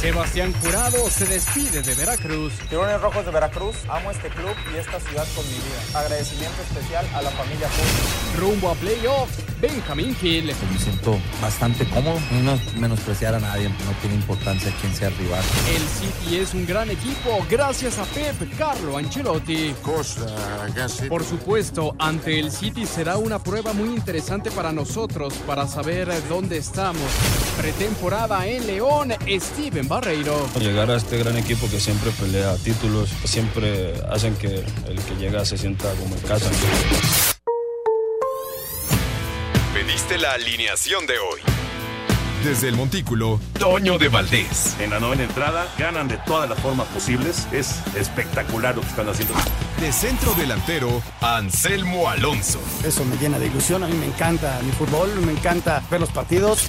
Sebastián Jurado se despide de Veracruz. Tiburones Rojos de Veracruz, amo este club y esta ciudad con mi vida. Agradecimiento especial a la familia Cruz. Rumbo a playoffs, Benjamín Gil. Me siento bastante cómodo. No menospreciar a nadie, no tiene importancia quién sea el rival. El City es un gran equipo gracias a Pep Carlo Ancelotti. Por supuesto, ante el City será una prueba muy interesante para nosotros para saber dónde estamos. Pretemporada en León, Steven Barreiro. Llegar a este gran equipo que siempre pelea títulos, siempre hacen que el que llega se sienta como en casa. Pediste la alineación de hoy. Desde el Montículo, Toño de Valdés. En la novena entrada ganan de todas las formas posibles. Es espectacular lo que están haciendo. De centro delantero, Anselmo Alonso. Eso me llena de ilusión. A mí me encanta mi fútbol, me encanta ver los partidos.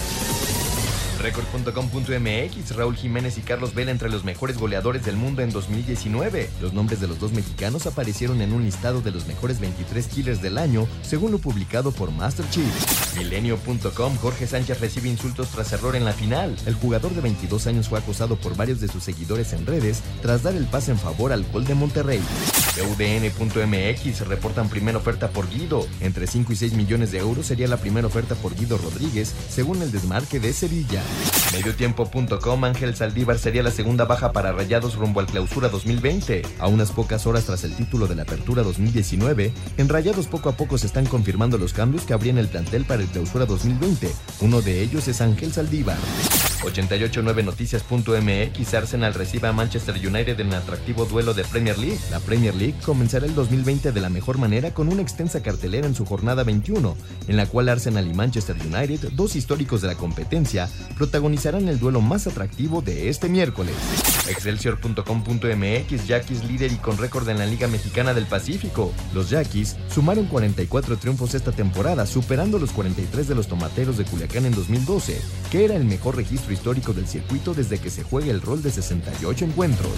Record.com.mx, Raúl Jiménez y Carlos Vela entre los mejores goleadores del mundo en 2019. Los nombres de los dos mexicanos aparecieron en un listado de los mejores 23 killers del año, según lo publicado por Master Chief. Milenio.com, Jorge Sánchez recibe insultos tras error en la final. El jugador de 22 años fue acosado por varios de sus seguidores en redes tras dar el pase en favor al gol de Monterrey. UDN.mx reportan primera oferta por Guido. Entre 5 y 6 millones de euros sería la primera oferta por Guido Rodríguez, según el desmarque de Sevilla. Mediotiempo.com Ángel Saldívar sería la segunda baja para Rayados rumbo al clausura 2020. A unas pocas horas tras el título de la apertura 2019, en Rayados poco a poco se están confirmando los cambios que habría en el plantel para el clausura 2020. Uno de ellos es Ángel Saldívar. 889noticias.mx Arsenal recibe a Manchester United en el atractivo duelo de Premier League. La Premier League comenzará el 2020 de la mejor manera con una extensa cartelera en su jornada 21, en la cual Arsenal y Manchester United, dos históricos de la competencia, protagonizarán el duelo más atractivo de este miércoles. Excelsior.com.mx Yaquis líder y con récord en la Liga Mexicana del Pacífico. Los Yaquis sumaron 44 triunfos esta temporada, superando los 43 de los Tomateros de Culiacán en 2012, que era el mejor registro histórico del circuito desde que se juega el rol de 68 encuentros.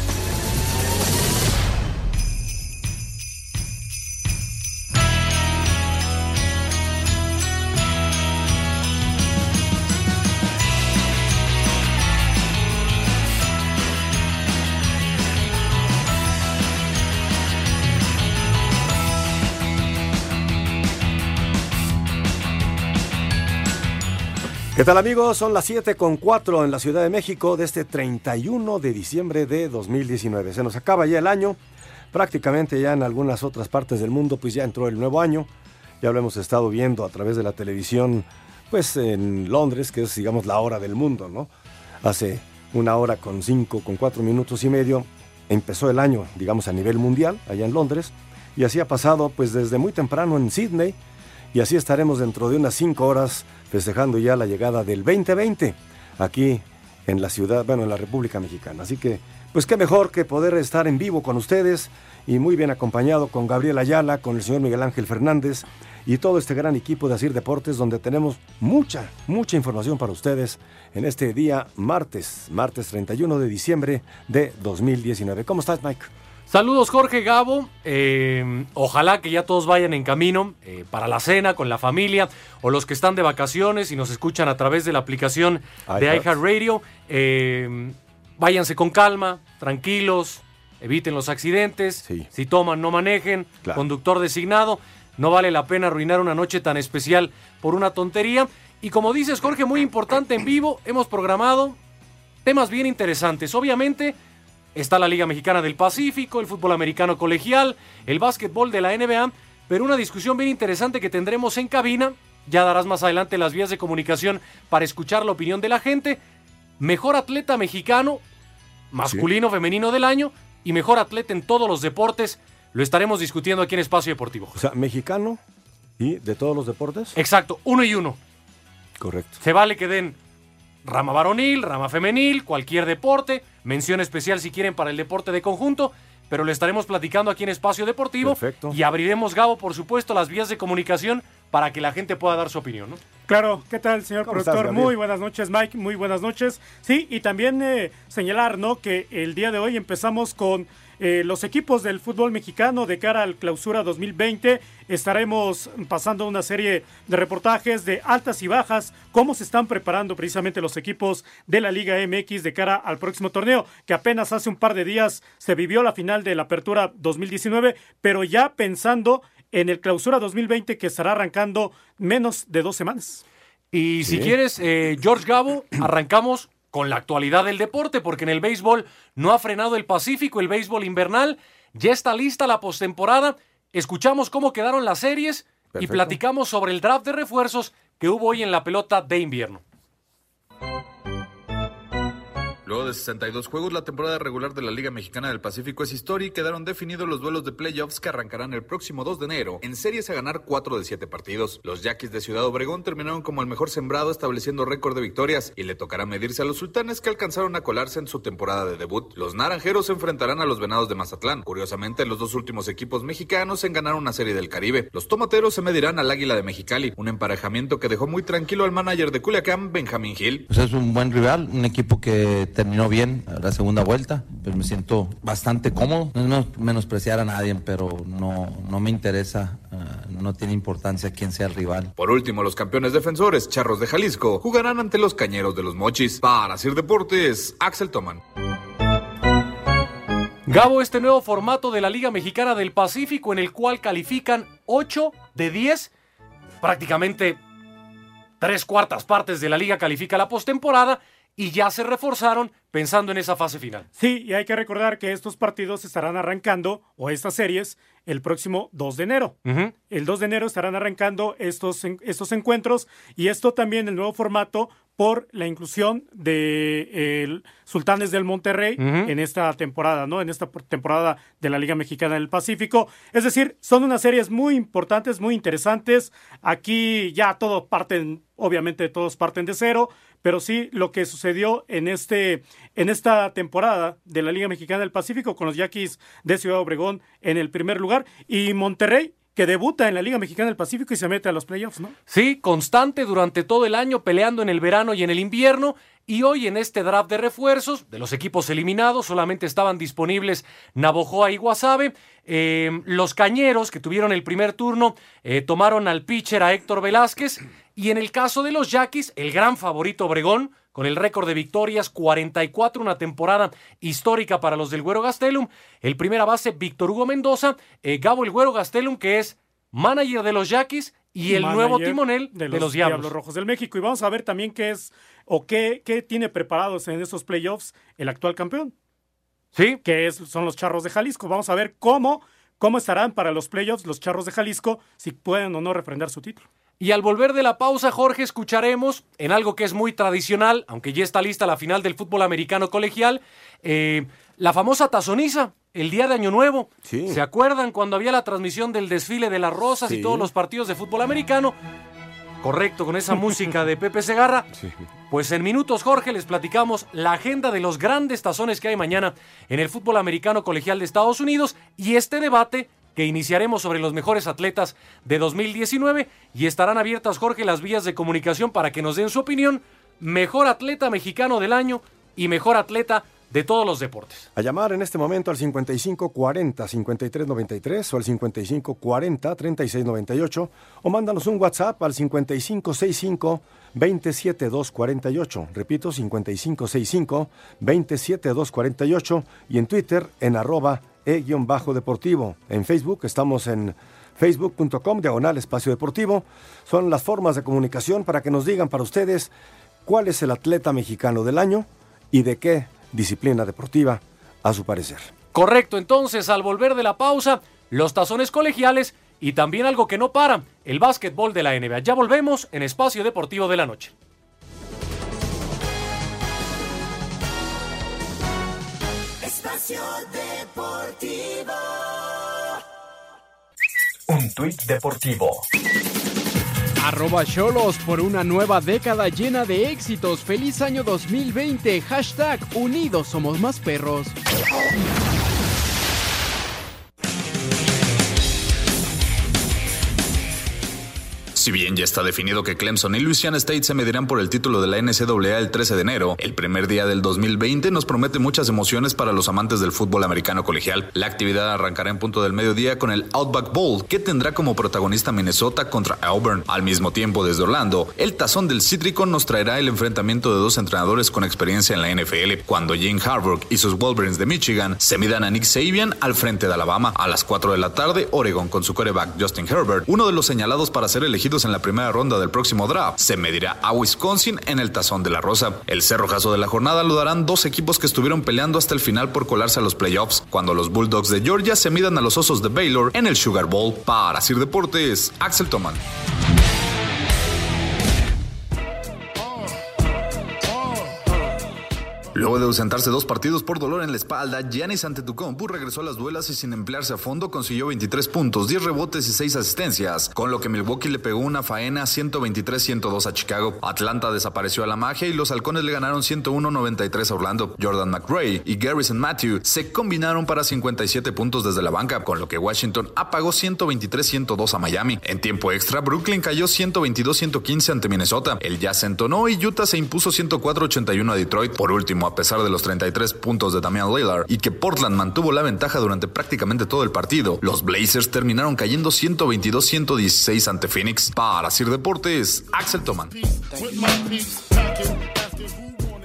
¿Qué tal amigos? Son las 7 con 4 en la Ciudad de México de este 31 de diciembre de 2019. Se nos acaba ya el año, prácticamente ya en algunas otras partes del mundo pues ya entró el nuevo año, ya lo hemos estado viendo a través de la televisión pues en Londres, que es digamos la hora del mundo, ¿no? Hace una hora con 5, con 4 minutos y medio empezó el año digamos a nivel mundial allá en Londres y así ha pasado pues desde muy temprano en Sydney y así estaremos dentro de unas 5 horas festejando ya la llegada del 2020 aquí en la ciudad, bueno, en la República Mexicana. Así que, pues qué mejor que poder estar en vivo con ustedes y muy bien acompañado con Gabriel Ayala, con el señor Miguel Ángel Fernández y todo este gran equipo de Asir Deportes donde tenemos mucha, mucha información para ustedes en este día martes, martes 31 de diciembre de 2019. ¿Cómo estás, Mike? Saludos Jorge Gabo, eh, ojalá que ya todos vayan en camino eh, para la cena con la familia o los que están de vacaciones y nos escuchan a través de la aplicación de iHeartRadio. Eh, váyanse con calma, tranquilos, eviten los accidentes, si toman no manejen, conductor designado, no vale la pena arruinar una noche tan especial por una tontería. Y como dices Jorge, muy importante en vivo, hemos programado temas bien interesantes, obviamente Está la Liga Mexicana del Pacífico, el fútbol americano colegial, el básquetbol de la NBA, pero una discusión bien interesante que tendremos en cabina. Ya darás más adelante las vías de comunicación para escuchar la opinión de la gente. Mejor atleta mexicano, masculino, femenino del año y mejor atleta en todos los deportes. Lo estaremos discutiendo aquí en Espacio Deportivo. O sea, mexicano y de todos los deportes. Exacto, uno y uno. Correcto. Se vale que den rama varonil, rama femenil, cualquier deporte, mención especial si quieren para el deporte de conjunto, pero le estaremos platicando aquí en Espacio Deportivo Perfecto. y abriremos, Gabo, por supuesto, las vías de comunicación para que la gente pueda dar su opinión, ¿no? Claro, ¿qué tal, señor ¿Cómo productor? estás, muy buenas noches, Mike, muy buenas noches. Sí, y también eh, señalar, ¿no? Que el día de hoy empezamos con eh, los equipos del fútbol mexicano de cara al clausura 2020. Estaremos pasando una serie de reportajes de altas y bajas, cómo se están preparando precisamente los equipos de la Liga MX de cara al próximo torneo, que apenas hace un par de días se vivió la final de la Apertura 2019, pero ya pensando en el clausura 2020 que estará arrancando menos de dos semanas. Y si quieres, eh, George Gabo, arrancamos con la actualidad del deporte, porque en el béisbol no ha frenado el Pacífico, el béisbol invernal, ya está lista la postemporada, escuchamos cómo quedaron las series y platicamos sobre el draft de refuerzos que hubo hoy en la pelota de invierno. Luego de 62 juegos, la temporada regular de la Liga Mexicana del Pacífico es historia y quedaron definidos los duelos de playoffs que arrancarán el próximo 2 de enero, en series a ganar 4 de 7 partidos. Los Yaquis de Ciudad Obregón terminaron como el mejor sembrado estableciendo récord de victorias y le tocará medirse a los sultanes que alcanzaron a colarse en su temporada de debut. Los naranjeros se enfrentarán a los venados de Mazatlán. Curiosamente, los dos últimos equipos mexicanos en ganar una serie del Caribe. Los tomateros se medirán al Águila de Mexicali, un emparejamiento que dejó muy tranquilo al manager de Culiacán, Benjamín Gil. Es un buen rival, un equipo que terminó bien la segunda vuelta, pues me siento bastante cómodo. No es menospreciar a nadie, pero no, no me interesa, ah, no tiene importancia quién sea el rival. Por último, los campeones defensores, Charros de Jalisco, jugarán ante los Cañeros de los Mochis. Para Sir Deportes, Axel Toman. Gabo, este nuevo formato de la Liga Mexicana del Pacífico en el cual califican 8 de 10, prácticamente tres cuartas partes de la liga califica la postemporada y ya se reforzaron pensando en esa fase final. Sí, y hay que recordar que estos partidos estarán arrancando, o estas series, el próximo 2 de enero. El 2 de enero estarán arrancando estos, estos encuentros y esto también el nuevo formato por la inclusión de eh, Sultanes del Monterrey en esta temporada, ¿no? En esta por- temporada de la Liga Mexicana del Pacífico. Es decir, son unas series muy importantes, muy interesantes. Aquí ya todo parten, obviamente todos parten de cero, pero sí lo que sucedió en este en esta temporada de la Liga Mexicana del Pacífico con los Yaquis de Ciudad Obregón en el primer lugar y Monterrey que debuta en la Liga Mexicana del Pacífico y se mete a los playoffs, ¿no? Sí, constante durante todo el año, peleando en el verano y en el invierno. Y hoy en este draft de refuerzos, de los equipos eliminados, solamente estaban disponibles Navojoa y Guasave. Eh, los cañeros que tuvieron el primer turno eh, tomaron al pitcher a Héctor Velázquez. Y en el caso de los Yaquis, el gran favorito Obregón, con el récord de victorias, 44, una temporada histórica para los del Güero Gastelum. El primera base, Víctor Hugo Mendoza. eh, Gabo el Güero Gastelum, que es manager de los Yaquis y el nuevo timonel de los, Diablos. Rojos del México. Y vamos a ver también qué es o qué, qué tiene preparados en esos playoffs el actual campeón. Sí. Que es, son los Charros de Jalisco. Vamos a ver cómo, cómo estarán para los playoffs los Charros de Jalisco, si pueden o no refrendar su título. Y al volver de la pausa, Jorge, escucharemos en algo que es muy tradicional, aunque ya está lista la final del fútbol americano colegial, eh, la famosa tazoniza, el día de Año Nuevo. ¿Se acuerdan cuando había la transmisión del desfile de las rosas y Sí. todos los partidos de fútbol americano? Correcto, con esa música de Pepe Segarra. Pues en minutos, Jorge, les platicamos la agenda de los grandes tazones que hay mañana en el fútbol americano colegial de Estados Unidos y este debate que iniciaremos sobre los mejores atletas de 2019 y estarán abiertas, Jorge, las vías de comunicación para que nos den su opinión. Mejor atleta mexicano del año y mejor atleta de todos los deportes. A llamar en este momento al 5540 5393 o al 5540 3698 o mándanos un WhatsApp al 5565 27248. Repito, 5565 27248 y en Twitter en arroba e-deportivo. En Facebook estamos en facebook.com diagonal espacio deportivo. Son las formas de comunicación para que nos digan para ustedes cuál es el atleta mexicano del año y de qué disciplina deportiva a su parecer. Correcto, entonces al volver de la pausa, los tazones colegiales y también algo que no para, el básquetbol de la NBA. Ya volvemos en Espacio Deportivo de la Noche. Espacio Deportivo. Un tuit deportivo. Arroba Cholos por una nueva década llena de éxitos. Feliz año 2020. Hashtag Unidos somos más perros. Si bien ya está definido que Clemson y Louisiana State se medirán por el título de la NCAA el 13 de enero, el primer día del 2020 nos promete muchas emociones para los amantes del fútbol americano colegial. La actividad arrancará en punto del mediodía con el Outback Bowl, que tendrá como protagonista Minnesota contra Auburn. Al mismo tiempo, desde Orlando, el tazón del Cítrico nos traerá el enfrentamiento de dos entrenadores con experiencia en la NFL, cuando Jim Harbaugh y sus Wolverines de Michigan se midan a Nick Sabian al frente de Alabama. A las 4 de la tarde, Oregon con su coreback Justin Herbert, uno de los señalados para ser elegido en la primera ronda del próximo draft, se medirá a Wisconsin en el Tazón de la Rosa. El cerrojazo de la jornada lo darán dos equipos que estuvieron peleando hasta el final por colarse a los playoffs, cuando los Bulldogs de Georgia se midan a los Osos de Baylor en el Sugar Bowl. Para Sir Deportes, Axel Toman. Luego de ausentarse dos partidos por dolor en la espalda, Giannis Antetokounmpo regresó a las duelas y sin emplearse a fondo consiguió 23 puntos, 10 rebotes y 6 asistencias, con lo que Milwaukee le pegó una faena 123-102 a Chicago. Atlanta desapareció a la magia y los halcones le ganaron 101-93 a Orlando. Jordan McRae y Garrison Matthew se combinaron para 57 puntos desde la banca, con lo que Washington apagó 123-102 a Miami. En tiempo extra, Brooklyn cayó 122-115 ante Minnesota. El Jazz entonó y Utah se impuso 104-81 a Detroit. Por último, a pesar de los 33 puntos de Damian Lillard y que Portland mantuvo la ventaja durante prácticamente todo el partido, los Blazers terminaron cayendo 122-116 ante Phoenix. Para Sir Deportes, Axel Toman.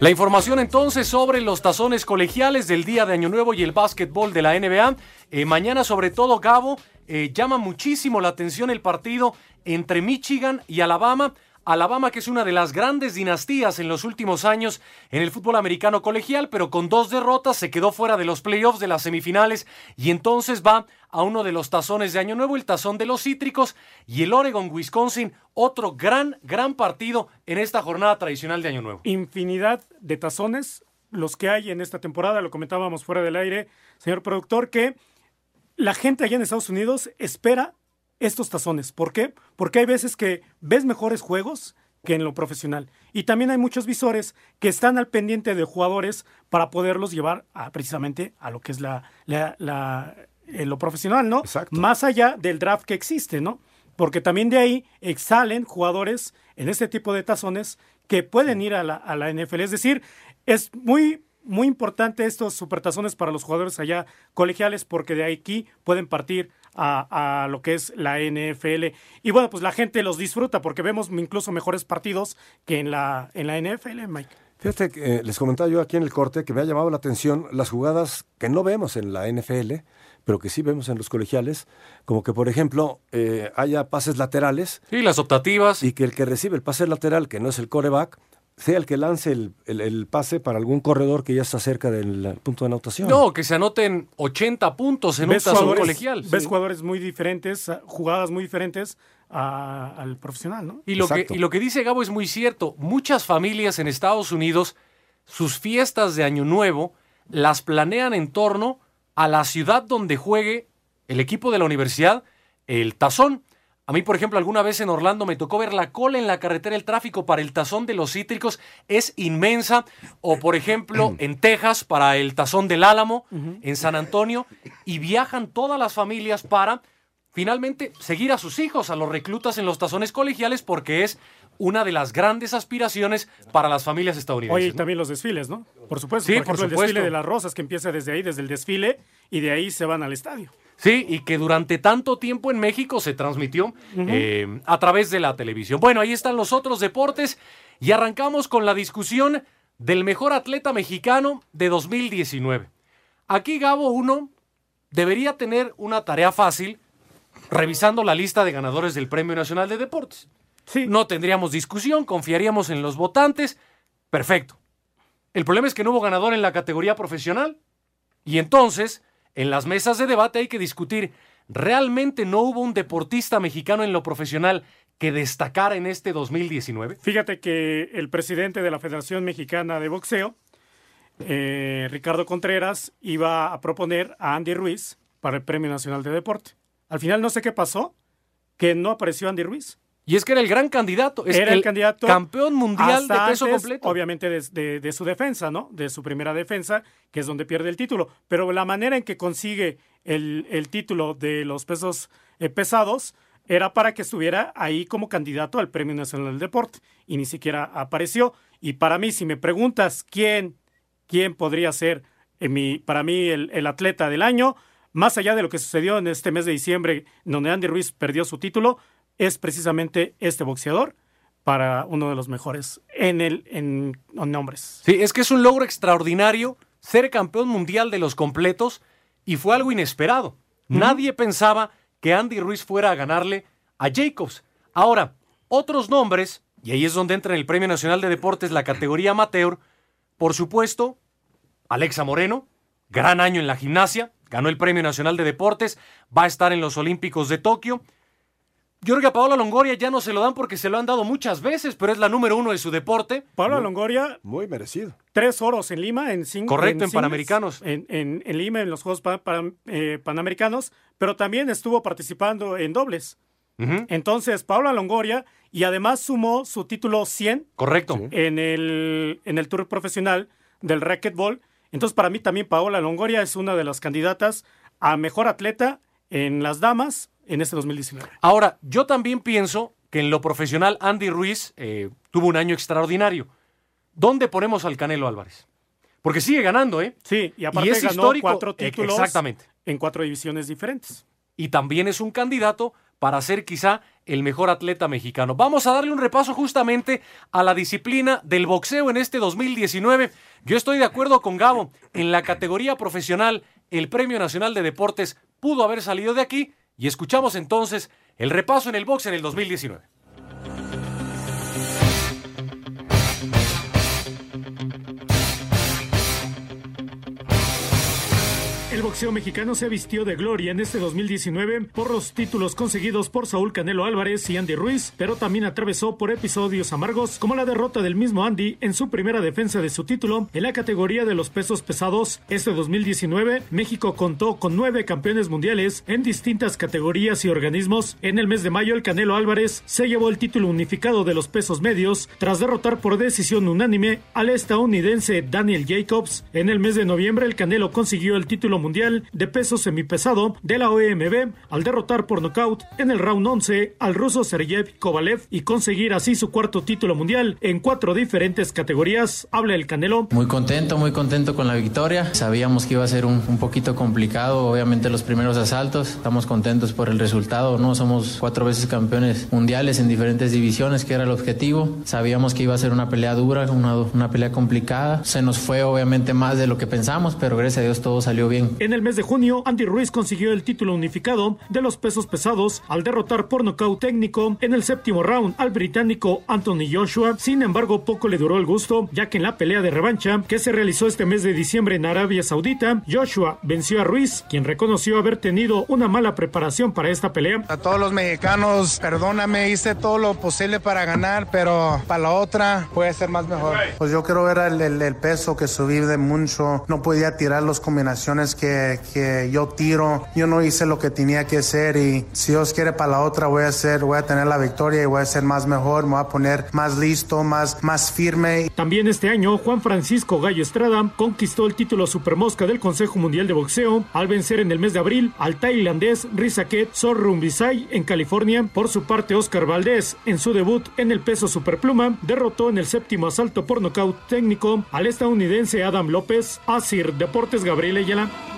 La información entonces sobre los tazones colegiales del día de Año Nuevo y el básquetbol de la NBA. Eh, mañana sobre todo, Gabo, eh, llama muchísimo la atención el partido entre Michigan y Alabama. Alabama, que es una de las grandes dinastías en los últimos años en el fútbol americano colegial, pero con dos derrotas se quedó fuera de los playoffs de las semifinales y entonces va a uno de los tazones de Año Nuevo, el tazón de los cítricos y el Oregon Wisconsin, otro gran, gran partido en esta jornada tradicional de Año Nuevo. Infinidad de tazones, los que hay en esta temporada, lo comentábamos fuera del aire, señor productor, que la gente allá en Estados Unidos espera estos tazones. ¿Por qué? Porque hay veces que ves mejores juegos que en lo profesional. Y también hay muchos visores que están al pendiente de jugadores para poderlos llevar a, precisamente a lo que es la, la, eh, lo profesional, ¿no? Más allá del draft que existe, ¿no? Porque también de ahí exhalen jugadores en este tipo de tazones que pueden ir a la, a la NFL. Es decir, es muy muy importante estos supertazones para los jugadores allá colegiales porque de aquí pueden partir a, lo que es la NFL. Y bueno, pues la gente los disfruta porque vemos incluso mejores partidos que en la, en la NFL, Mike. Fíjate que eh, les comentaba yo aquí en el corte que me ha llamado la atención las jugadas que no vemos en la NFL, pero que sí vemos en los colegiales, como que por ejemplo eh, haya pases laterales. Y las optativas. Y que el que recibe el pase lateral, que no es el coreback, sea el que lance el, pase para algún corredor que ya está cerca del punto de anotación. No, que se anoten 80 puntos en un tazón colegial. Ves jugadores muy diferentes, jugadas muy diferentes al profesional, ¿no? Y lo, que, y lo que dice Gabo es muy cierto. Muchas familias en Estados Unidos, sus fiestas de Año Nuevo las planean en torno a la ciudad donde juegue el equipo de la universidad, el tazón. A mí, por ejemplo, alguna vez en Orlando me tocó ver la cola en la carretera el tráfico para el tazón de los cítricos es inmensa. O, por ejemplo, en Texas para el tazón del Álamo, en San Antonio. Y viajan todas las familias para finalmente seguir a sus hijos, a los reclutas en los tazones colegiales, porque es una de las grandes aspiraciones para las familias estadounidenses. Oye, y también los desfiles, ¿no? Por supuesto. Sí, por, supuesto. el desfile de las rosas que empieza desde ahí, desde el desfile, y de ahí se van al estadio. Sí, y que durante tanto tiempo en México se transmitió eh, a través de la televisión. Bueno, ahí están los otros deportes y arrancamos con la discusión del mejor atleta mexicano de 2019. Aquí Gabo uno debería tener una tarea fácil revisando la lista de ganadores del Premio Nacional de Deportes. Sí. No tendríamos discusión, confiaríamos en los votantes. Perfecto. El problema es que no hubo ganador en la categoría profesional. Y entonces en las mesas de debate hay que discutir ¿realmente no hubo un deportista mexicano en lo profesional que destacara en este 2019? Fíjate que el presidente de la Federación Mexicana de Boxeo, eh, Ricardo Contreras, iba a proponer a Andy Ruiz para el Premio Nacional de Deporte. Al final no sé qué pasó, que no apareció Andy Ruiz. Y es que era el gran candidato. Es era el, candidato. Campeón mundial de peso completo. Obviamente de, de, su defensa, ¿no? De su primera defensa, que es donde pierde el título. Pero la manera en que consigue el, el título de los pesos eh, pesados era para que estuviera ahí como candidato al Premio Nacional del Deporte. Y ni siquiera apareció. Y para mí, si me preguntas quién, quién podría ser eh, mi, para mí el, el atleta del año, más allá de lo que sucedió en este mes de diciembre, donde Andy Ruiz perdió su título, es precisamente este boxeador para uno de los mejores en el en, nombres. Sí, es que es un logro extraordinario ser campeón mundial de los completos y fue algo inesperado. Nadie pensaba que Andy Ruiz fuera a ganarle a Jacobs. Ahora, otros nombres, y ahí es donde entra en el Premio Nacional de Deportes la categoría amateur, por supuesto, Alexa Moreno, gran año en la gimnasia, ganó el Premio Nacional de Deportes, va a estar en los Olímpicos de Tokio. Yo creo que a Paola Longoria ya no se lo dan porque se lo han dado muchas veces, pero es la número uno de su deporte. Paola Longoria. Muy merecido. Tres oros en Lima, en cinco. Correcto, en, Panamericanos. En, en, Lima, en los Juegos eh, Panamericanos, pero también estuvo participando en dobles. Entonces, Paola Longoria, y además sumó su título 100. Correcto. En el, en el Tour Profesional del Racquetball. Entonces, para mí también Paola Longoria es una de las candidatas a mejor atleta en las damas en este 2019. Ahora, yo también pienso que en lo profesional Andy Ruiz eh, tuvo un año extraordinario. ¿Dónde ponemos al Canelo Álvarez? Porque sigue ganando, ¿eh? Sí, y aparte es ganó cuatro títulos exactamente. en cuatro divisiones diferentes. Y también es un candidato para ser quizá el mejor atleta mexicano. Vamos a darle un repaso justamente a la disciplina del boxeo en este 2019. Yo estoy de acuerdo con Gabo. En la categoría profesional, el Premio Nacional de Deportes pudo haber salido de aquí y escuchamos entonces el repaso en el box en el 2019. Boxeo mexicano se vistió de gloria en este 2019 por los títulos conseguidos por Saúl Canelo Álvarez y Andy Ruiz, pero también atravesó por episodios amargos como la derrota del mismo Andy en su primera defensa de su título en la categoría de los pesos pesados. Este 2019, México contó con nueve campeones mundiales en distintas categorías y organismos. En el mes de mayo, el Canelo Álvarez se llevó el título unificado de los pesos medios tras derrotar por decisión unánime al estadounidense Daniel Jacobs. En el mes de noviembre, el Canelo consiguió el título mundial Mundial de Peso Semipesado de la OMB al derrotar por nocaut en el round 11 al ruso Sergey Kovalev y conseguir así su cuarto título mundial en cuatro diferentes categorías. Habla el Canelo. Muy contento, muy contento con la victoria. Sabíamos que iba a ser un, un poquito complicado, obviamente los primeros asaltos. Estamos contentos por el resultado, ¿no? Somos cuatro veces campeones mundiales en diferentes divisiones, que era el objetivo. Sabíamos que iba a ser una pelea dura, una, una pelea complicada. Se nos fue obviamente más de lo que pensamos, pero gracias a Dios todo salió bien. En el mes de junio, Andy Ruiz consiguió el título unificado de los pesos pesados al derrotar por nocaut técnico en el séptimo round al británico Anthony Joshua. Sin embargo, poco le duró el gusto, ya que en la pelea de revancha que se realizó este mes de diciembre en Arabia Saudita, Joshua venció a Ruiz, quien reconoció haber tenido una mala preparación para esta pelea. A todos los mexicanos, perdóname, hice todo lo posible para ganar, pero para la otra puede ser más mejor. Pues yo quiero ver el, el peso que subí de mucho, no podía tirar las combinaciones que que, yo tiro. Yo no hice lo que tenía que hacer y si Dios quiere para la otra voy a hacer, voy a tener la victoria y voy a ser más mejor, me voy a poner más listo, más, más firme. También este año Juan Francisco Gallo Estrada conquistó el título Supermosca del Consejo Mundial de Boxeo al vencer en el mes de abril al tailandés Rizaket Sorrumbisai en California. Por su parte Oscar Valdés en su debut en el peso superpluma derrotó en el séptimo asalto por nocaut técnico al estadounidense Adam López. Asir Deportes Gabriel Ayala.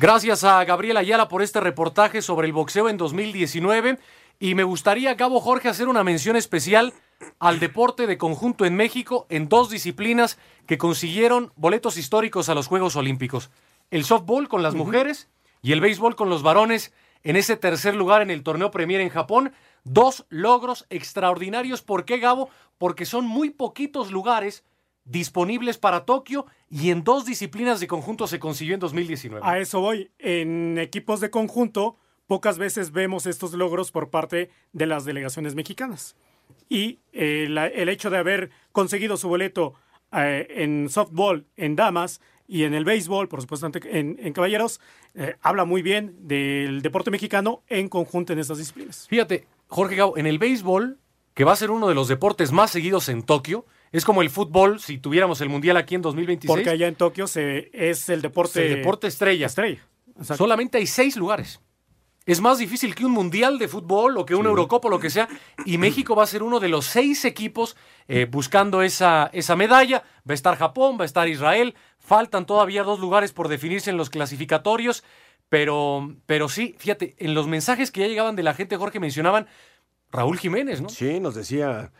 Gracias a Gabriel Ayala por este reportaje sobre el boxeo en 2019 y me gustaría, Cabo Jorge, hacer una mención especial al deporte de conjunto en México en dos disciplinas que consiguieron boletos históricos a los Juegos Olímpicos. El softball con las mujeres y el béisbol con los varones en ese tercer lugar en el torneo Premier en Japón. Dos logros extraordinarios. ¿Por qué, Gabo? Porque son muy poquitos lugares disponibles para Tokio y en dos disciplinas de conjunto se consiguió en 2019. A eso voy. En equipos de conjunto, pocas veces vemos estos logros por parte de las delegaciones mexicanas. Y eh, el hecho de haber conseguido su boleto eh, en softball, en damas y en el béisbol, por supuesto en, caballeros, eh, habla muy bien del deporte mexicano en conjunto en estas disciplinas. Fíjate, Jorge Gao, en el béisbol, que va a ser uno de los deportes más seguidos en Tokio, es como el fútbol si tuviéramos el mundial aquí en 2026. Porque allá en Tokio se, es el deporte, el deporte estrella. estrella. Solamente hay seis lugares. Es más difícil que un mundial de fútbol o que un Eurocopa o lo que sea. Y México va a ser uno de los seis equipos eh, buscando esa, esa medalla. Va a estar Japón, va a estar Israel. Faltan todavía dos lugares por definirse en los clasificatorios. Pero, pero sí, fíjate, en los mensajes que ya llegaban de la gente, Jorge, mencionaban Raúl Jiménez, ¿no? Sí, nos decía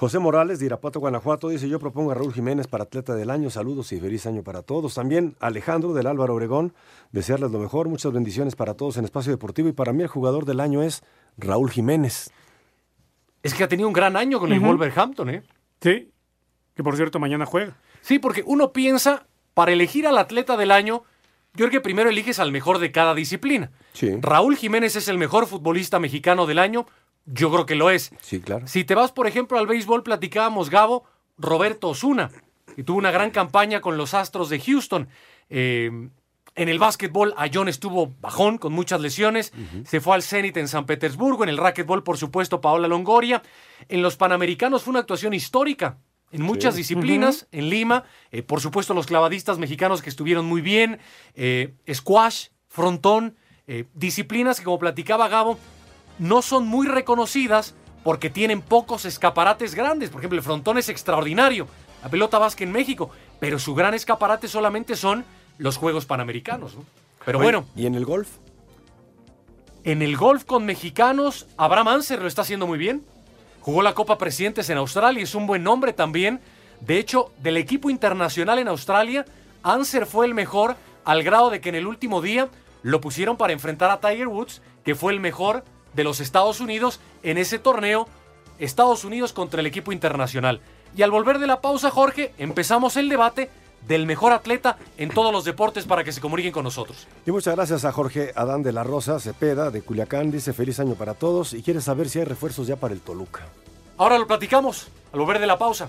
José Morales de Irapuato, Guanajuato, dice, yo propongo a Raúl Jiménez para atleta del año, saludos y feliz año para todos. También Alejandro del Álvaro Obregón, desearles lo mejor, muchas bendiciones para todos en Espacio Deportivo y para mí el jugador del año es Raúl Jiménez. Es que ha tenido un gran año con el Wolverhampton, ¿eh? Sí, que por cierto mañana juega. Sí, porque uno piensa, para elegir al atleta del año, yo creo que primero eliges al mejor de cada disciplina. Sí. Raúl Jiménez es el mejor futbolista mexicano del año yo creo que lo es. Sí, claro. Si te vas, por ejemplo, al béisbol, platicábamos, Gabo, Roberto Osuna, que tuvo una gran campaña con los Astros de Houston. Eh, en el básquetbol, John estuvo bajón, con muchas lesiones. Se fue al Zenit en San Petersburgo. En el racquetball, por supuesto, Paola Longoria. En los Panamericanos fue una actuación histórica. En muchas disciplinas, en Lima, eh, por supuesto los clavadistas mexicanos que estuvieron muy bien, eh, squash, frontón, disciplinas que como platicaba Gabo, no son muy reconocidas porque tienen pocos escaparates grandes. Por ejemplo, el frontón es extraordinario, la pelota vasca en México, pero su gran escaparate solamente son los Juegos Panamericanos. Pero bueno. ¿Y en el golf? En el golf con mexicanos, Abraham Anser lo está haciendo muy bien. Jugó la Copa Presidentes en Australia, es un buen nombre también. De hecho, del equipo internacional en Australia, Anser fue el mejor al grado de que en el último día lo pusieron para enfrentar a Tiger Woods, que fue el mejor de los Estados Unidos en ese torneo, Estados Unidos contra el equipo internacional. Y al volver de la pausa, Jorge, empezamos el debate del mejor atleta en todos los deportes para que se comuniquen con nosotros. Y muchas gracias a Jorge Adán de la Rosa Cepeda de Culiacán. Dice feliz año para todos y quiere saber si hay refuerzos ya para el Toluca. Ahora lo platicamos al volver de la pausa.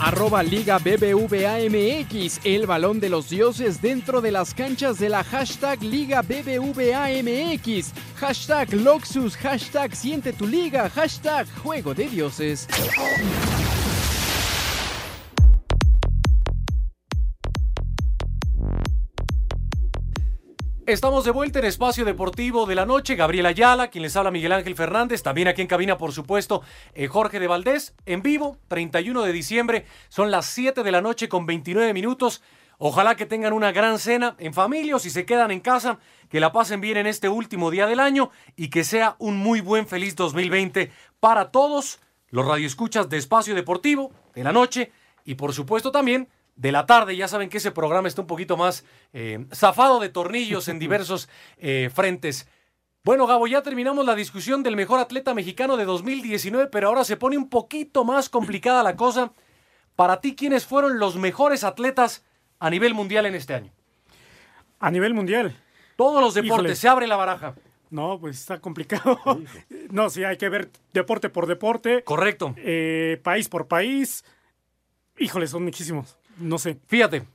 Arroba Liga BBVAMX, el balón de los dioses dentro de las canchas de la hashtag Liga BBVAMX, hashtag Loxus, hashtag Siente tu liga, hashtag Juego de Dioses. Estamos de vuelta en Espacio Deportivo de la Noche. Gabriela Ayala, quien les habla Miguel Ángel Fernández. También aquí en cabina, por supuesto, eh, Jorge de Valdés. En vivo, 31 de diciembre. Son las 7 de la noche con 29 minutos. Ojalá que tengan una gran cena en familia o si se quedan en casa, que la pasen bien en este último día del año y que sea un muy buen feliz 2020 para todos los radioescuchas de Espacio Deportivo de la Noche y por supuesto también de la tarde. Ya saben que ese programa está un poquito más eh, zafado de tornillos en diversos eh, frentes. Bueno, Gabo, ya terminamos la discusión del mejor atleta mexicano de 2019, pero ahora se pone un poquito más complicada la cosa. Para ti, ¿quiénes fueron los mejores atletas a nivel mundial en este año? A nivel mundial. Todos los deportes, se abre la baraja. No, pues está complicado. no, sí, hay que ver deporte por deporte. Correcto. Eh, país por país. Híjole, son muchísimos. No sé. Fíjate,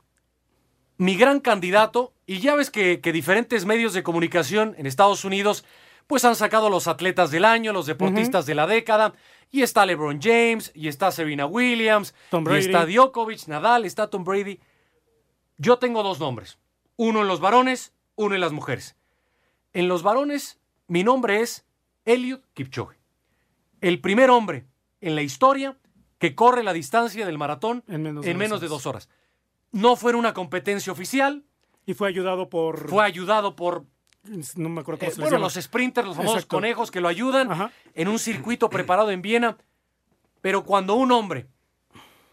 mi gran candidato, y ya ves que, diferentes medios de comunicación en Estados Unidos pues han sacado los atletas del año, los deportistas de la década, y está LeBron James, y está Serena Williams, y está Djokovic, Nadal, está Tom Brady. Yo tengo dos nombres, uno en los varones, uno en las mujeres. En los varones, mi nombre es Eliud Kipchoge, el primer hombre en la historia que corre la distancia del maratón en menos, de, dos horas. No fue una competencia oficial. Y fue ayudado por... Fue ayudado por no me acuerdo cómo Eh, se bueno, llama. los sprinters, los famosos Exacto. conejos que lo ayudan en un circuito preparado en Viena. Pero cuando un hombre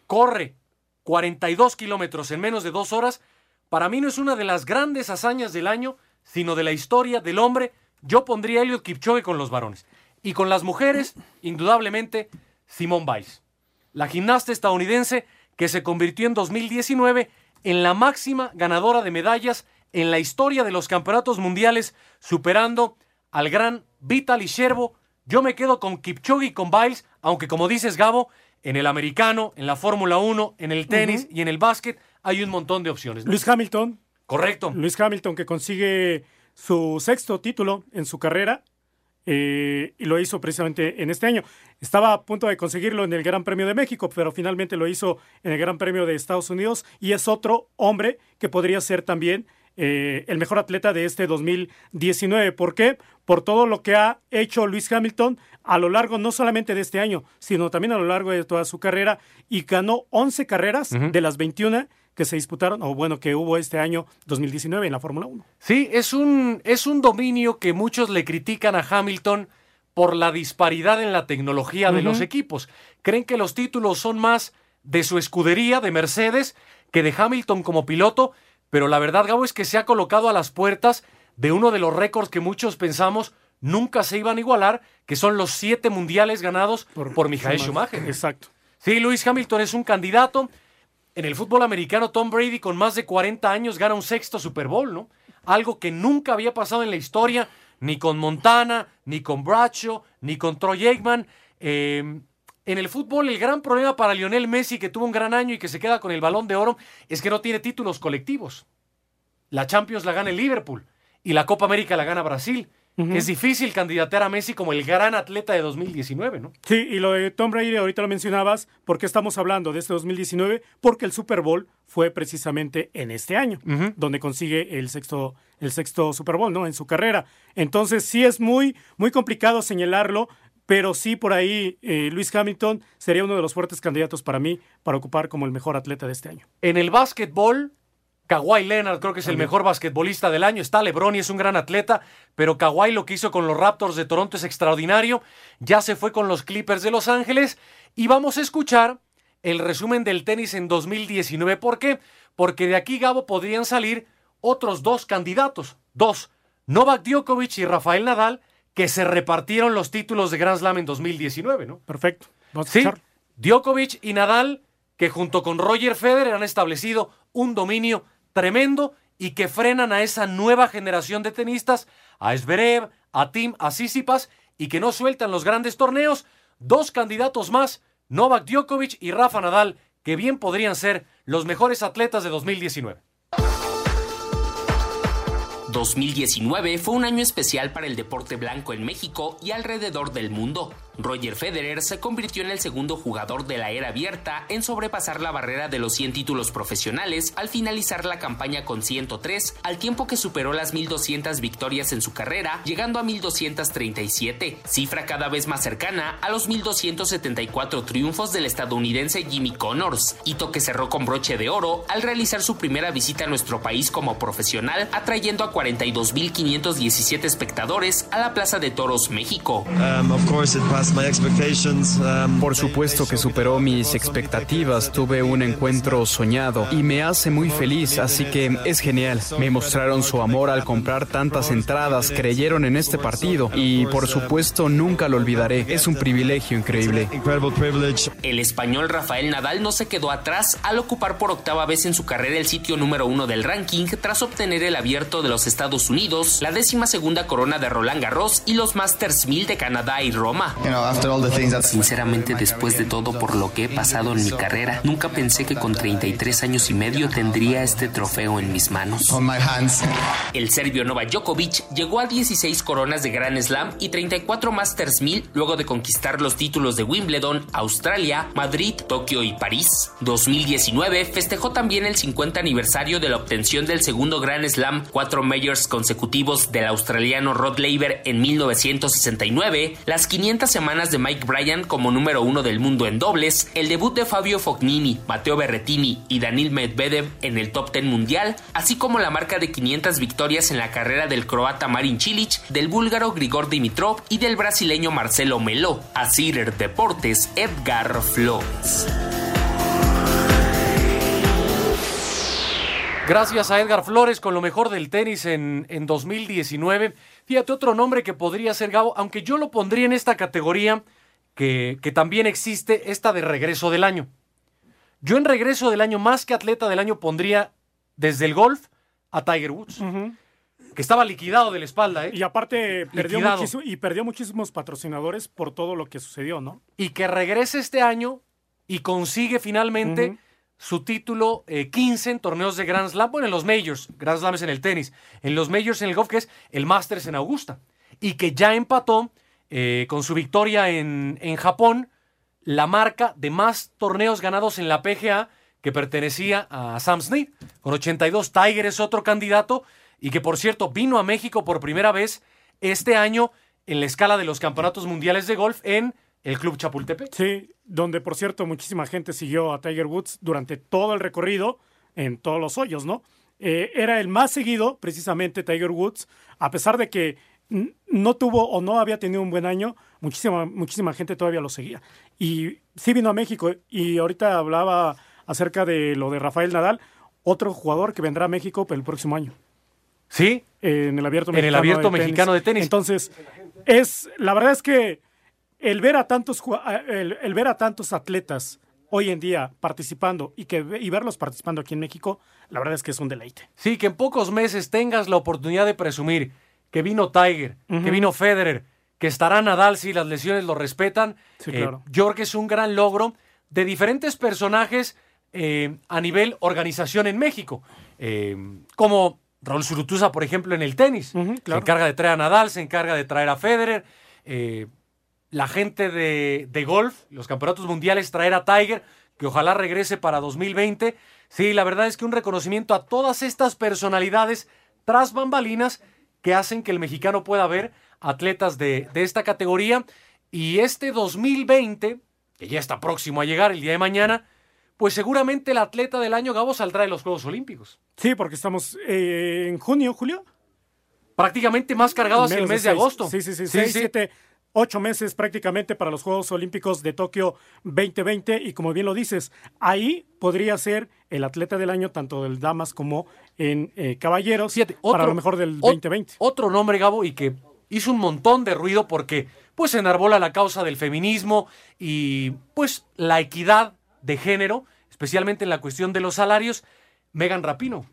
corre 42 kilómetros en menos de dos horas, para mí no es una de las grandes hazañas del año, sino de la historia del hombre. Yo pondría a Eliud Kipchoge con los varones. Y con las mujeres, indudablemente, Simone Biles. La gimnasta estadounidense que se convirtió en 2019 en la máxima ganadora de medallas en la historia de los campeonatos mundiales, superando al gran Vitaly Sherbo. Yo me quedo con Kipchoge y con Biles, aunque como dices Gabo, en el americano, en la Fórmula 1, en el tenis y en el básquet hay un montón de opciones. ¿no? Luis Hamilton. Correcto. Luis Hamilton que consigue su sexto título en su carrera eh, y lo hizo precisamente en este año. Estaba a punto de conseguirlo en el Gran Premio de México, pero finalmente lo hizo en el Gran Premio de Estados Unidos y es otro hombre que podría ser también eh, el mejor atleta de este 2019. ¿Por qué? Por todo lo que ha hecho Luis Hamilton a lo largo no solamente de este año, sino también a lo largo de toda su carrera y ganó 11 carreras de las 21 que se disputaron, o bueno, que hubo este año 2019 en la Fórmula 1. Sí, es un, es un dominio que muchos le critican a Hamilton por la disparidad en la tecnología de los equipos. Creen que los títulos son más de su escudería, de Mercedes, que de Hamilton como piloto, pero la verdad, Gabo, es que se ha colocado a las puertas de uno de los récords que muchos pensamos nunca se iban a igualar, que son los siete mundiales ganados por, Michael Schumacher. Exacto. Sí, Luis Hamilton es un candidato. En el fútbol americano, Tom Brady, con más de 40 años, gana un sexto Super Bowl, ¿no? Algo que nunca había pasado en la historia, ni con Montana, ni con Bradshaw, ni con Troy Aikman. Eh, en el fútbol, el gran problema para Lionel Messi, que tuvo un gran año y que se queda con el balón de oro, es que no tiene títulos colectivos. La Champions la gana el Liverpool y la Copa América la gana Brasil. Es difícil candidatear a Messi como el gran atleta de 2019, ¿no? Sí, y lo de Tom Brady ahorita lo mencionabas, porque estamos hablando de este 2019, porque el Super Bowl fue precisamente en este año, donde consigue el sexto, el sexto Super Bowl, ¿no? En su carrera. Entonces sí es muy, muy complicado señalarlo, pero sí por ahí eh, Luis Hamilton sería uno de los fuertes candidatos para mí para ocupar como el mejor atleta de este año. En el básquetbol, Kawhi Leonard creo que es el mejor basquetbolista del año. Está LeBron y es un gran atleta, pero Kawhi lo que hizo con los Raptors de Toronto es extraordinario. Ya se fue con los Clippers de Los Ángeles y vamos a escuchar el resumen del tenis en 2019. ¿Por qué? Porque de aquí, Gabo, podrían salir otros dos candidatos. Dos, Novak Djokovic y Rafael Nadal, que se repartieron los títulos de Grand Slam en 2019, ¿no? Perfecto. Vamos Sí. Djokovic y Nadal, que junto con Roger Federer han establecido un dominio tremendo y que frenan a esa nueva generación de tenistas, a Zverev, a Tim, a Sissipas, y que no sueltan los grandes torneos. Dos candidatos más, Novak Djokovic y Rafa Nadal, que bien podrían ser los mejores atletas de 2019. 2019 fue un año especial para el deporte blanco en México y alrededor del mundo. Roger Federer se convirtió en el segundo jugador de la era abierta en sobrepasar la barrera de los 100 títulos profesionales al finalizar la campaña con 103, al tiempo que superó las 1200 victorias en su carrera, llegando a 1237, cifra cada vez más cercana a los 1274 triunfos del estadounidense Jimmy Connors, hito que cerró con broche de oro al realizar su primera visita a nuestro país como profesional, atrayendo a 42.517 espectadores a la Plaza de Toros México. Por supuesto que superó mis expectativas, tuve un encuentro soñado y me hace muy feliz, así que es genial. Me mostraron su amor al comprar tantas entradas, creyeron en este partido y por supuesto nunca lo olvidaré. Es un privilegio increíble. El español Rafael Nadal no se quedó atrás al ocupar por octava vez en su carrera el sitio número uno del ranking tras obtener el abierto de los Estados Unidos, la décima segunda corona de Roland Garros y los Masters 1000 de Canadá y Roma. Sinceramente, después de todo por lo que he pasado en mi carrera, nunca pensé que con 33 años y medio tendría este trofeo en mis manos. El serbio Novak Djokovic llegó a 16 coronas de Grand Slam y 34 Masters 1000 luego de conquistar los títulos de Wimbledon, Australia, Madrid, Tokio y París. 2019 festejó también el 50 aniversario de la obtención del segundo Grand Slam, cuatro majors consecutivos del australiano Rod Laver en 1969, las 500 semanas de Mike Bryan como número uno del mundo en dobles, el debut de Fabio Fognini, Matteo Berrettini y Danil Medvedev en el top 10 mundial, así como la marca de 500 victorias en la carrera del croata Marin Cilic, del búlgaro Grigor Dimitrov y del brasileño Marcelo Melo. A Deportes, Edgar Flores. Gracias a Edgar Flores con lo mejor del tenis en, en 2019. Fíjate, otro nombre que podría ser Gabo, aunque yo lo pondría en esta categoría que, que también existe, esta de regreso del año. Yo en regreso del año, más que atleta del año, pondría desde el golf a Tiger Woods. Que estaba liquidado de la espalda, ¿eh? Y aparte perdió, muchísimo, y perdió muchísimos patrocinadores por todo lo que sucedió, ¿no? Y que regrese este año y consigue finalmente su título 15 eh, en torneos de Grand Slam, bueno, en los Majors, Grand Slam es en el tenis, en los Majors en el golf, que es el Masters en Augusta, y que ya empató eh, con su victoria en, en Japón la marca de más torneos ganados en la PGA que pertenecía a Sam Snead, con 82. Tiger es otro candidato y que, por cierto, vino a México por primera vez este año en la escala de los campeonatos mundiales de golf en el Club Chapultepec. Sí, donde por cierto muchísima gente siguió a Tiger Woods durante todo el recorrido en todos los hoyos, ¿no? Eh, era el más seguido, precisamente Tiger Woods, a pesar de que no tuvo o no había tenido un buen año, muchísima, muchísima gente todavía lo seguía. Y sí vino a México y ahorita hablaba acerca de lo de Rafael Nadal, otro jugador que vendrá a México el próximo año. Sí. en el abierto en el abierto mexicano de tenis. Entonces, es, la verdad es que el ver a tantos, el, ver a tantos atletas hoy en día participando y, que, y verlos participando aquí en México, la verdad es que es un deleite. Sí, que en pocos meses tengas la oportunidad de presumir que vino Tiger, que vino Federer, que estará Nadal si las lesiones lo respetan. Sí, eh, claro. York es un gran logro de diferentes personajes eh, a nivel organización en México, eh, como Raúl Surutusa, por ejemplo, en el tenis. Se encarga de traer a Nadal, se encarga de traer a Federer la gente de, golf, los campeonatos mundiales, traer a Tiger, que ojalá regrese para 2020. Sí, la verdad es que un reconocimiento a todas estas personalidades tras bambalinas que hacen que el mexicano pueda ver atletas de, de esta categoría. Y este 2020, que ya está próximo a llegar el día de mañana, pues seguramente el atleta del año Gabo saldrá de los Juegos Olímpicos. Sí, porque estamos eh, en junio, Julio. Prácticamente más cargado hacia el mes de, agosto. Sí, sí, sí. sí, sí ocho meses prácticamente para los Juegos Olímpicos de Tokio 2020 y como bien lo dices, ahí podría ser el atleta del año tanto del damas como en eh, caballeros para lo mejor del 2020. Otro nombre, Gabo, y que hizo un montón de ruido porque pues enarbola la causa del feminismo y pues la equidad de género, especialmente en la cuestión de los salarios, Megan Rapino,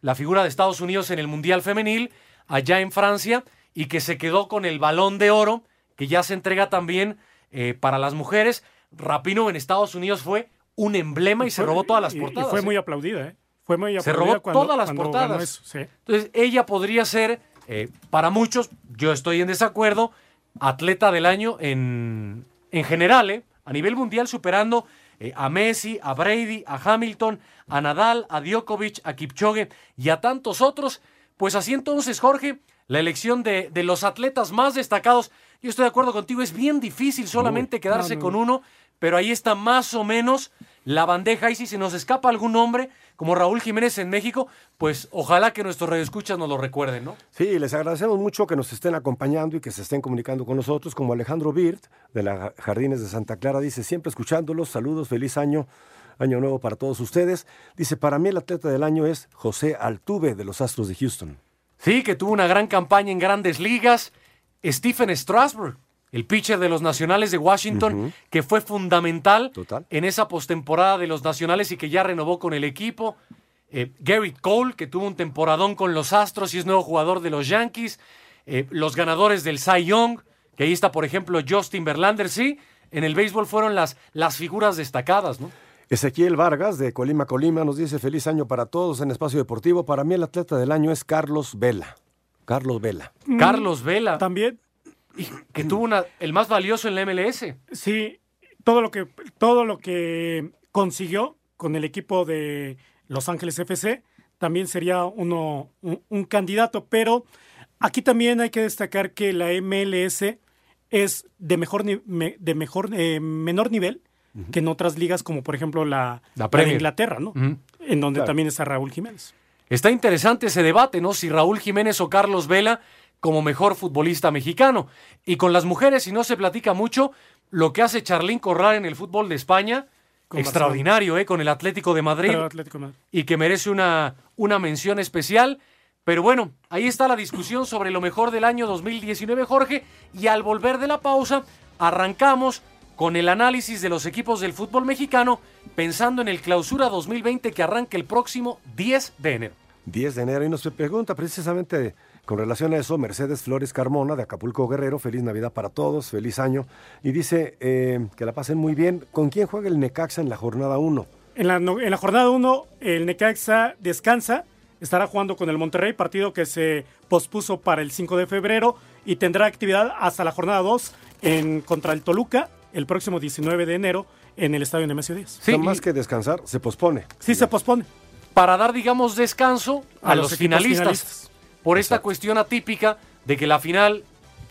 la figura de Estados Unidos en el Mundial Femenil, allá en Francia, y que se quedó con el balón de oro que ya se entrega también eh, para las mujeres. Rapino en Estados Unidos fue un emblema y, se robó todas las portadas. Y fue muy aplaudida, ¿eh? Fue muy aplaudida. Se robó todas las portadas. Entonces, ella podría ser, eh, para muchos, yo estoy en desacuerdo, atleta del año en, en general, ¿eh? a nivel mundial, superando a Messi, a Brady, a Hamilton, a Nadal, a Djokovic, a Kipchoge y a tantos otros. Pues así entonces, Jorge, la elección de, de los atletas más destacados yo estoy de acuerdo contigo, es bien difícil solamente quedarse con uno, pero ahí está más o menos la bandeja y si se nos escapa algún nombre, como Raúl Jiménez en México, pues ojalá que nuestros radioescuchas nos lo recuerden, ¿no? Sí, les agradecemos mucho que nos estén acompañando y que se estén comunicando con nosotros, como Alejandro Birt, de la Jardines de Santa Clara, dice, siempre escuchándolos, saludos, feliz año, año nuevo para todos ustedes. Dice, para mí el atleta del año es José Altuve, de los Astros de Houston. Sí, que tuvo una gran campaña en grandes ligas, Stephen Strasburg, el pitcher de los Nacionales de Washington, que fue fundamental en esa postemporada de los Nacionales y que ya renovó con el equipo. Eh, Gary Cole, que tuvo un temporadón con los Astros y es nuevo jugador de los Yankees. Eh, los ganadores del Cy Young, que ahí está, por ejemplo, Justin Verlander, sí. En el béisbol fueron las, las figuras destacadas, ¿no? Ezequiel Vargas, de Colima, Colima, nos dice feliz año para todos en Espacio Deportivo. Para mí el atleta del año es Carlos Vela. Carlos Vela. Mm. Carlos Vela. También. que tuvo una, el más valioso en la MLS. Sí, todo lo que, todo lo que consiguió con el equipo de Los Ángeles FC también sería uno, un, candidato, pero aquí también hay que destacar que la MLS es de mejor, de mejor eh, menor nivel que en otras ligas como por ejemplo la, la, de Inglaterra, ¿no? En donde también está Raúl Jiménez. Está interesante ese debate, ¿no? Si Raúl Jiménez o Carlos Vela como mejor futbolista mexicano. Y con las mujeres, si no se platica mucho, lo que hace Charlín Corral en el fútbol de España, extraordinario, ¿eh? Con el Atlético de Madrid. Y que merece una, una mención especial. Pero bueno, ahí está la discusión sobre lo mejor del año 2019, Jorge. Y al volver de la pausa, arrancamos con el análisis de los equipos del fútbol mexicano, pensando en el clausura 2020 que arranca el próximo 10 de enero. 10 de enero, y nos pregunta precisamente con relación a eso, Mercedes Flores Carmona de Acapulco Guerrero, feliz Navidad para todos, feliz año. Y dice eh, que la pasen muy bien. ¿Con quién juega el Necaxa en la jornada 1? En la, en la jornada 1, el Necaxa descansa, estará jugando con el Monterrey, partido que se pospuso para el 5 de febrero y tendrá actividad hasta la jornada 2 en, contra el Toluca el próximo 19 de enero en el estadio Nemesio 10. Sí, más que descansar, se pospone. Sí, se pospone. Para dar, digamos, descanso a, los, finalistas por esta cuestión atípica de que la final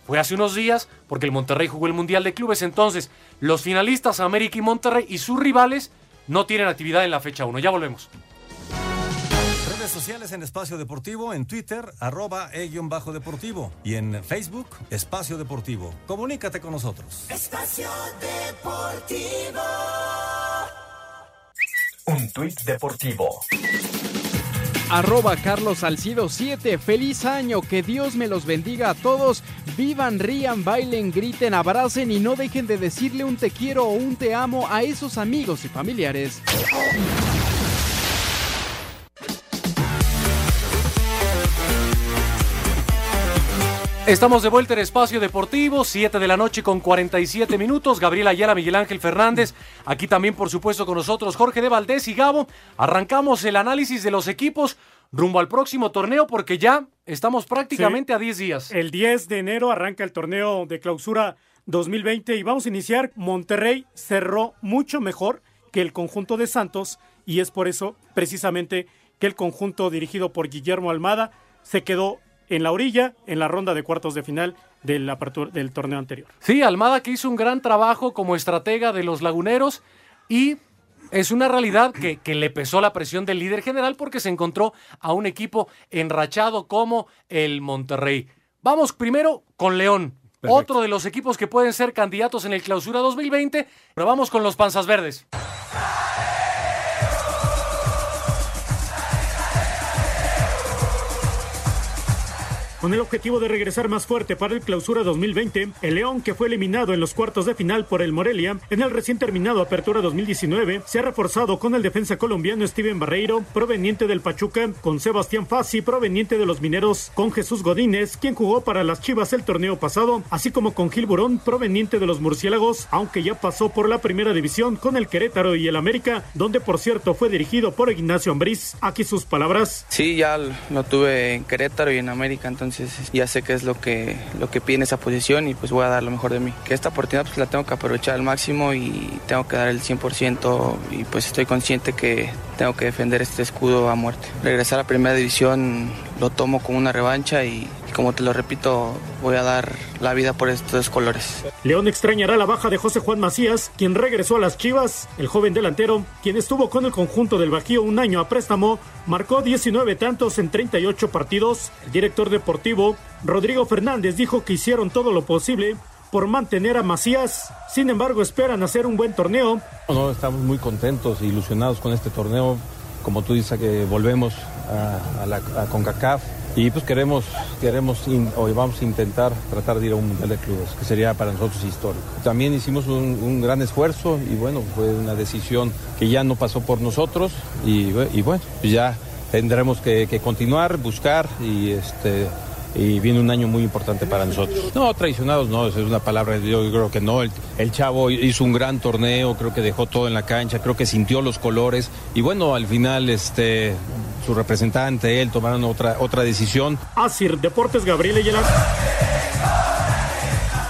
fue hace unos días, porque el Monterrey jugó el Mundial de Clubes. Entonces, los finalistas América y Monterrey y sus rivales no tienen actividad en la fecha 1. Ya volvemos. Redes sociales en Espacio Deportivo, en Twitter, arroba e-deportivo y en Facebook, Espacio Deportivo. Comunícate con nosotros. Espacio Deportivo. Un tuit deportivo arroba Carlos Salcido 7. Feliz año, que Dios me los bendiga a todos. Vivan, rían, bailen, griten, abracen y no dejen de decirle un te quiero o un te amo a esos amigos y familiares. Estamos de vuelta en Espacio Deportivo, 7 de la noche con 47 minutos. Gabriel Ayala, Miguel Ángel Fernández, aquí también por supuesto con nosotros Jorge de Valdés y Gabo. Arrancamos el análisis de los equipos rumbo al próximo torneo porque ya estamos prácticamente a 10 días. El 10 de enero arranca el torneo de clausura 2020 y vamos a iniciar. Monterrey cerró mucho mejor que el conjunto de Santos y es por eso precisamente que el conjunto dirigido por Guillermo Almada se quedó en la orilla en la ronda de cuartos de final del, del torneo anterior. Sí, Almada que hizo un gran trabajo como estratega de los laguneros y es una realidad que, que, le pesó la presión del líder general porque se encontró a un equipo enrachado como el Monterrey. Vamos primero con León, otro de los equipos que pueden ser candidatos en el clausura 2020, pero vamos con los panzas verdes. Con el objetivo de regresar más fuerte para el clausura 2020, el León, que fue eliminado en los cuartos de final por el Morelia en el recién terminado Apertura 2019, se ha reforzado con el defensa colombiano Steven Barreiro, proveniente del Pachuca, con Sebastián Fassi, proveniente de los Mineros, con Jesús Godínez, quien jugó para las Chivas el torneo pasado, así como con Gil Burón, proveniente de los Murciélagos, aunque ya pasó por la primera división con el Querétaro y el América, donde por cierto fue dirigido por Ignacio Ambriz. Aquí sus palabras. Sí, ya lo tuve en Querétaro y en América, entonces entonces ya sé qué es lo que, lo que pide esa posición y pues voy a dar lo mejor de mí. Que esta oportunidad pues la tengo que aprovechar al máximo y tengo que dar el 100% y pues estoy consciente que tengo que defender este escudo a muerte. Regresar a primera división lo tomo como una revancha y, como te lo repito, voy a dar la vida por estos colores. León extrañará la baja de José Juan Macías, quien regresó a las Chivas. El joven delantero, quien estuvo con el conjunto del Bajío un año a préstamo, marcó 19 tantos en 38 partidos. El director deportivo, Rodrigo Fernández, dijo que hicieron todo lo posible por mantener a Macías. Sin embargo, esperan hacer un buen torneo. No, estamos muy contentos e ilusionados con este torneo. Como tú dices, que volvemos a, la, CONCACAF y pues queremos, queremos hoy vamos a intentar tratar de ir a un Mundial de Clubes, que sería para nosotros histórico. También hicimos un, gran esfuerzo y bueno, fue una decisión que ya no pasó por nosotros y, bueno, pues ya tendremos que continuar, buscar y este y viene un año muy importante para nosotros. No, traicionados no, esa es una palabra, yo creo que no. El, chavo hizo un gran torneo, creo que dejó todo en la cancha, creo que sintió los colores y bueno, al final este su representante, él tomaron otra, otra decisión. Asir Deportes Gabriel Ayala.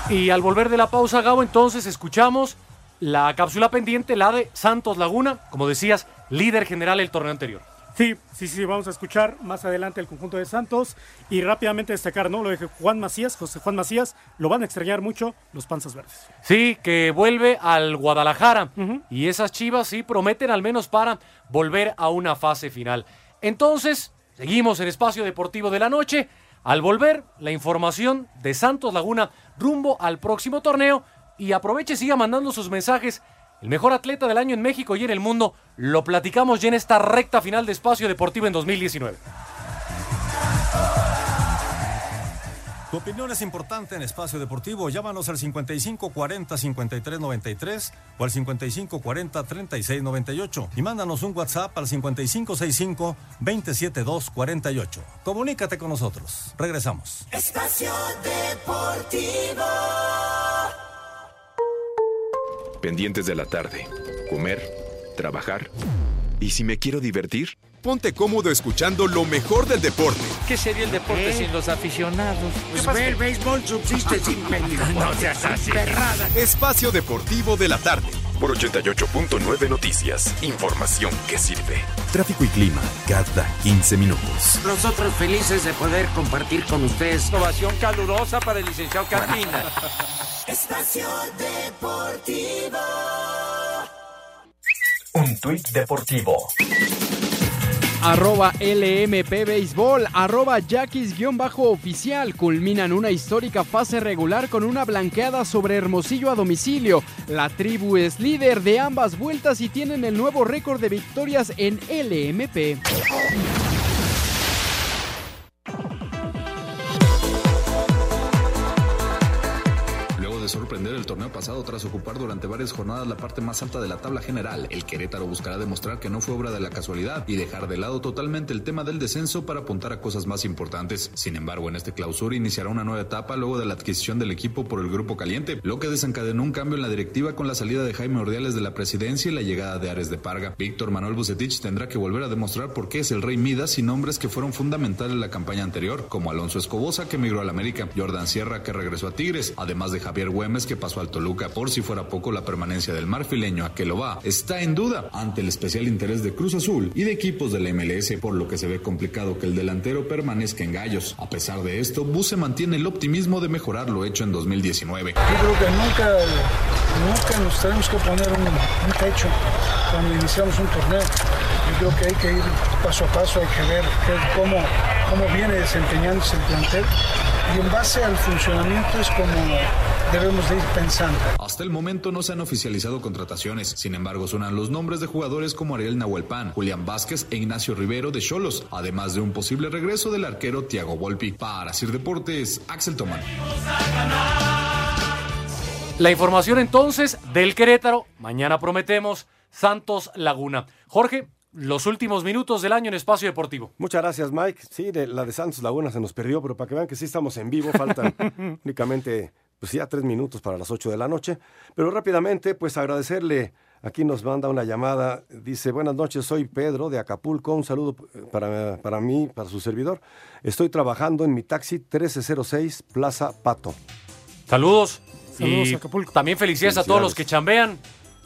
Y al volver de la pausa, Gabo, entonces escuchamos la cápsula pendiente, la de Santos Laguna, como decías, líder general del torneo anterior. Sí, sí, sí, vamos a escuchar más adelante el conjunto de Santos y rápidamente destacar, ¿no? Lo de Juan Macías, José Juan Macías, lo van a extrañar mucho los Panzas Verdes. Sí, que vuelve al Guadalajara y esas chivas sí prometen al menos para volver a una fase final. Entonces, seguimos en Espacio Deportivo de la Noche. Al volver, la información de Santos Laguna rumbo al próximo torneo y aproveche, siga mandando sus mensajes el mejor atleta del año en México y en el mundo, lo platicamos ya en esta recta final de Espacio Deportivo en 2019. Tu opinión es importante en Espacio Deportivo. Llámanos al 5540-5393 o al 5540-3698 y mándanos un WhatsApp al 5565-27248. Comunícate con nosotros. Regresamos. Espacio Deportivo. Pendientes de la tarde. Comer, trabajar. ¿Y si me quiero divertir? Ponte cómodo escuchando lo mejor del deporte. ¿Qué sería el deporte sin los aficionados? Pues ve, el béisbol subsiste sin peligro. No seas así. Espacio Deportivo de la tarde. Por 88.9 Noticias. Información que sirve. Tráfico y clima cada 15 minutos. Nosotros felices de poder compartir con ustedes. Ovación calurosa para el licenciado Carmina. Espacio Deportivo. Un tuit deportivo. Arroba LMP Béisbol, arroba Yaquis-oficial culminan una histórica fase regular con una blanqueada sobre Hermosillo a domicilio. La tribu es líder de ambas vueltas y tienen el nuevo récord de victorias en LMP. Sorprender el torneo pasado tras ocupar durante varias jornadas la parte más alta de la tabla general, el Querétaro buscará demostrar que no fue obra de la casualidad y dejar de lado totalmente el tema del descenso para apuntar a cosas más importantes. Sin embargo, en este clausura iniciará una nueva etapa luego de la adquisición del equipo por el Grupo Caliente, lo que desencadenó un cambio en la directiva con la salida de Jaime Ordiales de la presidencia y la llegada de Ares de Parga. Víctor Manuel Bucetich tendrá que volver a demostrar por qué es el Rey Midas y nombres que fueron fundamentales en la campaña anterior, como Alonso Escobosa que migró al América, Jordan Sierra que regresó a Tigres, además de Javier Güemes que pasó al Toluca. Por si fuera poco, la permanencia del marfileño a que lo va está en duda ante el especial interés de Cruz Azul y de equipos de la MLS, por lo que se ve complicado que el delantero permanezca en gallos. A pesar de esto, Buse mantiene el optimismo de mejorar lo hecho en 2019. Yo creo que nunca, nunca nos tenemos que poner un, un techo cuando iniciamos un torneo. Yo creo que hay que ir paso a paso, hay que ver cómo, cómo viene desempeñándose el plantel y en base al funcionamiento es como debemos de ir pensando. Hasta el momento no se han oficializado contrataciones, sin embargo suenan los nombres de jugadores como Ariel Nahuelpan, Julián Vázquez e Ignacio Rivero de Cholos, además de un posible regreso del arquero Tiago Volpi. Para Sir Deportes, Axel Tomán. La información entonces del Querétaro. Mañana prometemos Santos Laguna. Jorge, los últimos minutos del año en Espacio Deportivo. Muchas gracias, Mike. Sí, de- la de Santos Laguna se nos perdió, pero para que vean que sí estamos en vivo, faltan únicamente pues ya tres minutos para las ocho de la noche. Pero rápidamente, pues agradecerle, aquí nos manda una llamada, dice, buenas noches, soy Pedro de Acapulco, un saludo eh, para, para mí, para su servidor. Estoy trabajando en mi taxi 1306 Plaza Pato. Saludos. Saludos y Acapulco. También felicidades, a todos los que chambean.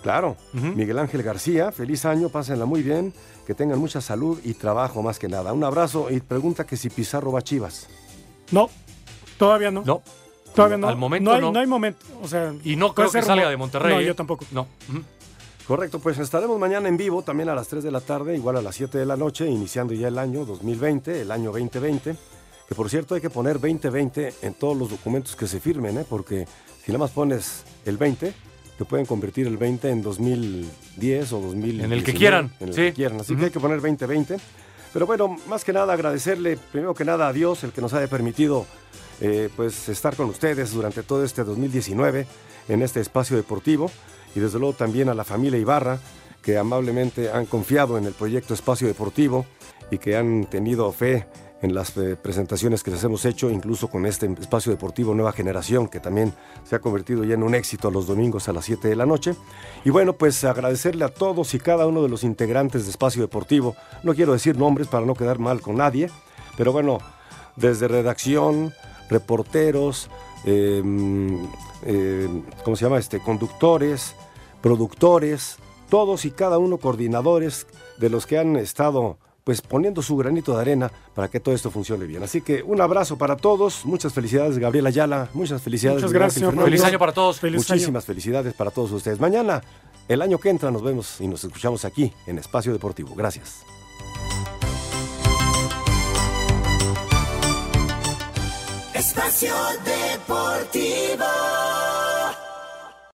Claro, Miguel Ángel García, feliz año, pásenla muy bien, que tengan mucha salud y trabajo más que nada. Un abrazo y pregunta que si Pizarro va a Chivas. No, todavía no. No. Todavía no. Al momento no. Hay, no. no hay momento. O sea, Y no creo que salga de Monterrey. No, ¿eh? yo tampoco. No. Correcto, pues estaremos mañana en vivo, también a las 3 de la tarde, igual a las 7 de la noche, iniciando ya el año 2020, el año 2020, que por cierto hay que poner 2020 en todos los documentos que se firmen, ¿eh? porque si nada más pones el 20, te pueden convertir el 20 en 2010 o 2000. En el que quieran, En el sí. que quieran, así que hay que poner 2020. Pero bueno, más que nada agradecerle, primero que nada a Dios, el que nos haya permitido eh, pues estar con ustedes durante todo este 2019 en este espacio deportivo y desde luego también a la familia Ibarra que amablemente han confiado en el proyecto Espacio Deportivo y que han tenido fe en las eh, presentaciones que les hemos hecho, incluso con este espacio deportivo Nueva Generación, que también se ha convertido ya en un éxito los domingos a las 7 de la noche. Y bueno, pues agradecerle a todos y cada uno de los integrantes de Espacio Deportivo. No quiero decir nombres para no quedar mal con nadie, pero bueno, desde redacción, reporteros, eh, eh, ¿cómo se llama? Este, conductores, productores, todos y cada uno coordinadores de los que han estado pues poniendo su granito de arena para que todo esto funcione bien. Así que un abrazo para todos, muchas felicidades Gabriela Ayala, muchas felicidades. Muchas gracias. Feliz año para todos. Muchísimas felicidades para todos ustedes. Mañana, el año que entra, nos vemos y nos escuchamos aquí en Espacio Deportivo. Gracias. Espacio Deportivo.